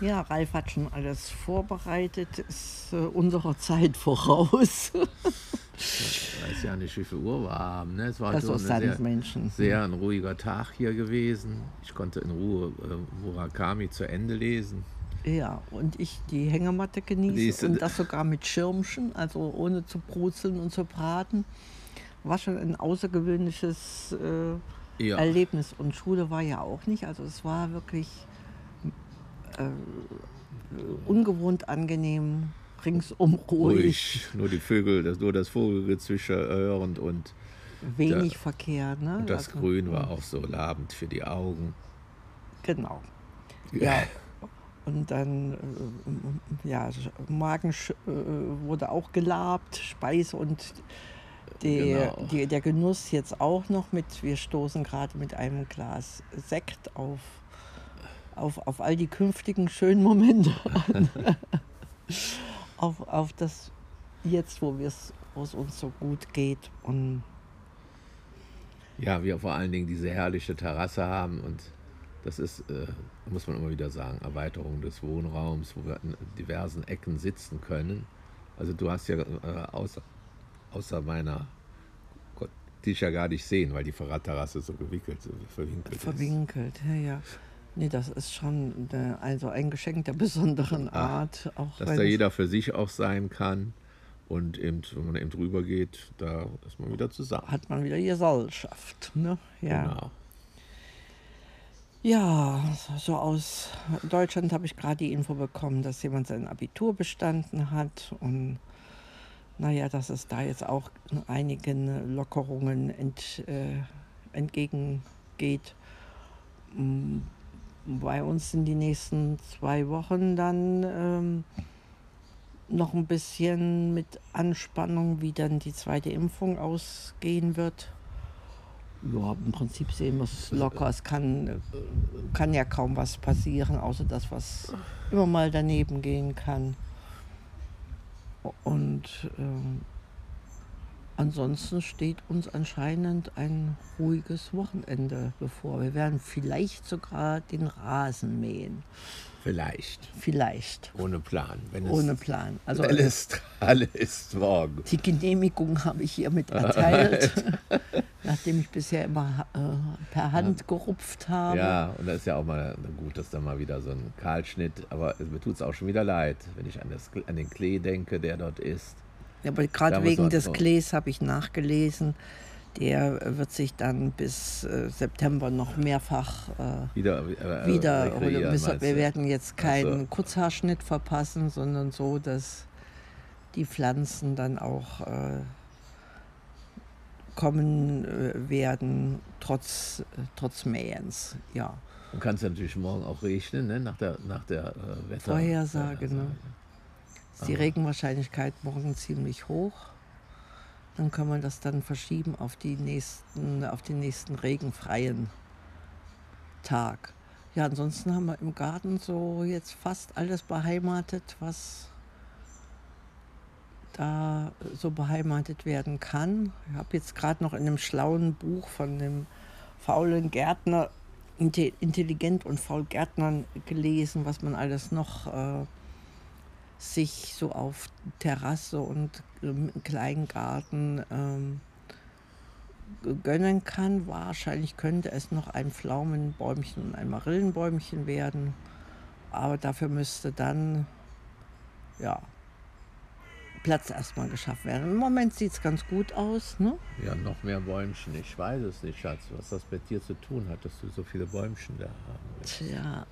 Ja, Ralf hat schon alles vorbereitet, ist äh, unserer Zeit voraus. Ich weiß ja nicht, wie viel Uhr wir haben. Ne? Es war Das so ist sehr, sehr ein ruhiger Tag hier gewesen. Ich konnte in Ruhe äh, Murakami zu Ende lesen. Ja, und ich die Hängematte genieße Die ist- und das sogar mit Schirmchen, also ohne zu brutzeln und zu braten. War schon ein außergewöhnliches äh, Ja. Erlebnis. Und Schule war ja auch nicht. Also es war wirklich ungewohnt angenehm, ringsum ruhig, Ruhig, nur die Vögel, das, nur das Vogelgezwitscher hörend und, wenig Ja. Verkehr. Ne? und das Also, Grün war auch so labend für die Augen. Genau. Ja. Und dann, äh, ja, Magen sch- äh, wurde auch gelabt, Speise und der, Genau. die, der Genuss jetzt auch noch mit, wir stoßen gerade mit einem Glas Sekt auf, auf, auf all die künftigen schönen Momente an. auf, auf das jetzt, wo es uns so gut geht. Und Ja, wir vor allen Dingen diese herrliche Terrasse haben und das ist, äh, muss man immer wieder sagen, Erweiterung des Wohnraums, wo wir an diversen Ecken sitzen können. Also du hast ja äh, außer, außer meiner, Gott, dich ja gar nicht sehen, weil die Fahrradterrasse so gewickelt, so verwinkelt ist. verwinkelt, ja, ja. Nee, das ist schon äh, also ein Geschenk der besonderen Art. Auch Dass da jeder für sich auch sein kann und eben, wenn man eben drüber geht, da ist man wieder zusammen. hat man wieder Gesellschaft. Ne? Ja. Genau. ja, so aus Deutschland habe ich gerade die Info bekommen, dass jemand sein Abitur bestanden hat. Und naja, dass es da jetzt auch einigen Lockerungen ent, äh, entgegengeht. Bei uns sind die nächsten zwei Wochen dann ähm, noch ein bisschen mit Anspannung, wie dann die zweite Impfung ausgehen wird. Ja, im Prinzip sehen wir es locker. Es kann, äh, kann ja kaum was passieren, außer das, was immer mal daneben gehen kann. Und ähm, ansonsten steht uns anscheinend ein ruhiges Wochenende bevor. Wir werden vielleicht sogar den Rasen mähen. Vielleicht. Vielleicht. Ohne Plan. Wenn es, Ohne Plan. Also wenn es alle ist morgen. die Genehmigung habe ich hiermit erteilt, nachdem ich bisher immer äh, per Hand gerupft habe. Ja, und das ist ja auch mal gut, dass da mal wieder so ein Kahlschnitt, aber mir tut es auch schon wieder leid, wenn ich an, das, an den Klee denke, der dort ist. Ja, aber gerade wegen des Klees habe ich nachgelesen. Der wird sich dann bis äh, September noch mehrfach äh, Wieder, äh, wieder. meinst wir du? werden jetzt keinen so. Kurzhaarschnitt verpassen, sondern so, dass die Pflanzen dann auch äh, kommen äh, werden, trotz, äh, trotz Mähens. Ja. Und kann es natürlich morgen auch regnen, ne? nach der, nach der äh, Wetter Vorhersage, ne? Ist die Ah. Regenwahrscheinlichkeit morgen ziemlich hoch. Dann kann man das dann verschieben auf, die nächsten, auf den nächsten regenfreien Tag. Ja, ansonsten haben wir im Garten so jetzt fast alles beheimatet, was da so beheimatet werden kann. Ich habe jetzt gerade noch in einem schlauen Buch von dem faulen Gärtner, inte- intelligent und faul Gärtnern gelesen, was man alles noch äh, sich so auf Terrasse und ähm, Kleingarten ähm, gönnen kann. Wahrscheinlich könnte es noch ein Pflaumenbäumchen und ein Marillenbäumchen werden. Aber dafür müsste dann ja, Platz erstmal geschafft werden. Im Moment sieht es ganz gut aus. Ne? Ja, noch mehr Bäumchen. Ich weiß es nicht, Schatz, was das mit dir zu tun hat, dass du so viele Bäumchen da haben willst. Tja,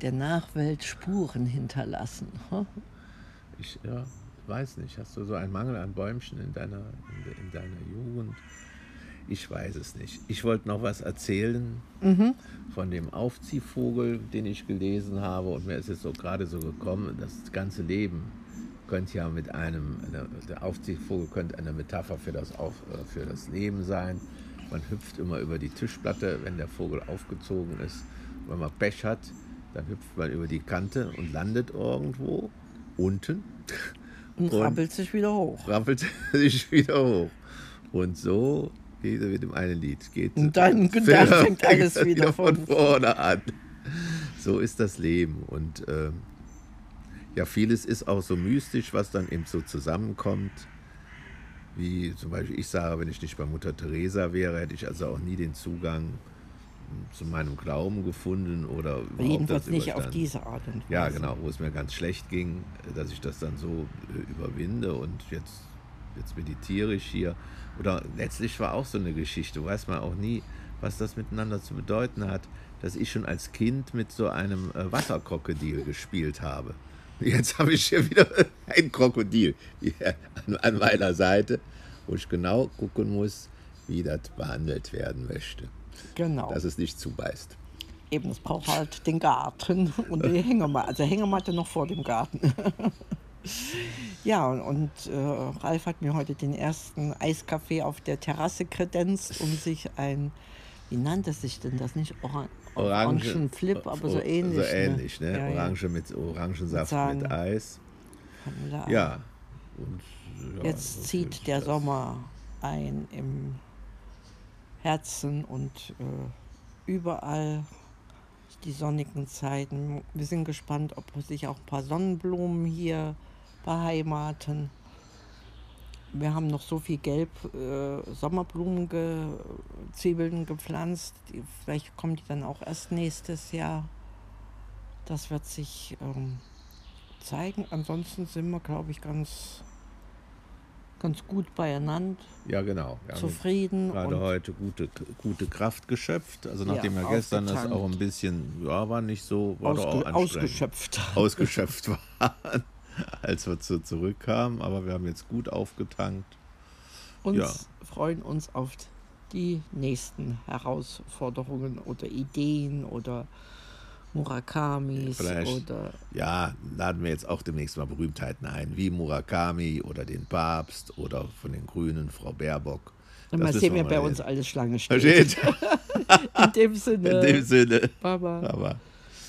der Nachwelt Spuren hinterlassen. Ich ja, weiß nicht. Hast du so einen Mangel an Bäumchen in deiner, in, in deiner Jugend? Ich weiß es nicht. Ich wollte noch was erzählen von dem Aufziehvogel, den ich gelesen habe. Und mir ist es so gerade so gekommen, das ganze Leben könnte ja mit einem, eine, der Aufziehvogel könnte eine Metapher für das, Auf, äh, für das Leben sein. Man hüpft immer über die Tischplatte, wenn der Vogel aufgezogen ist. Wenn man Pech hat, dann hüpft man über die Kante und landet irgendwo unten Und Und- rappelt sich wieder hoch. rappelt sich wieder hoch. Und so geht er mit dem einen Lied. Geht Und dann- dann fängt alles wieder von von- vorne an. so ist das Leben. Und äh, ja, vieles ist auch so mystisch, was dann eben so zusammenkommt. Wie zum Beispiel ich sage, wenn ich nicht bei Mutter Teresa wäre, hätte ich also auch nie den Zugang zu meinem Glauben gefunden oder jedenfalls nicht auf diese Art und Weise. Ja, genau, wo es mir ganz schlecht ging, dass ich das dann so äh, überwinde und jetzt, jetzt meditiere ich hier. Oder letztlich war auch so eine Geschichte, weiß man auch nie, was das miteinander zu bedeuten hat, dass ich schon als Kind mit so einem äh, Wasserkrokodil gespielt habe. Jetzt habe ich hier wieder ein Krokodil an meiner Seite, wo ich genau gucken muss, wie das behandelt werden möchte. Genau. Dass es nicht zubeißt. Eben, es braucht halt den Garten und die Hängematte, also Hängematte noch vor dem Garten. ja, und äh, Ralf hat mir heute den ersten Eiskaffee auf der Terrasse kredenzt, um sich ein, wie nannte sich denn das nicht? Oran Orange, Orangenflip, aber so ähnlich. So ne? ähnlich, ne? ne? Ja, Orange ja. mit Orangensaft mit, mit Eis. Ja. Und, ja. Jetzt zieht der das. Sommer ein im Herzen und äh, überall die sonnigen Zeiten. Wir sind gespannt, ob sich auch ein paar Sonnenblumen hier beheimaten. Wir haben noch so viel Gelb äh, Sommerblumen-Zwiebeln gepflanzt. Die, vielleicht kommen die dann auch erst nächstes Jahr. Das wird sich ähm, zeigen. Ansonsten sind wir, glaube ich, ganz ganz gut beieinander. Ja, genau. Zufrieden. Gerade heute gute, gute Kraft geschöpft. Also nachdem ja, wir gestern das auch ein bisschen, ja, war nicht so, war Ausge doch auch ausgeschöpft. Ausgeschöpft waren, als wir zu, zurückkamen. Aber wir haben jetzt gut aufgetankt. Und ja. freuen uns auf die nächsten Herausforderungen oder Ideen oder Murakamis Vielleicht, oder. Ja, laden wir jetzt auch demnächst mal Berühmtheiten ein, wie Murakami oder den Papst oder von den Grünen Frau Baerbock. Und mal sehen, wer bei uns alles Schlange steht. In dem Sinne. In dem Sinne. Baba. Baba.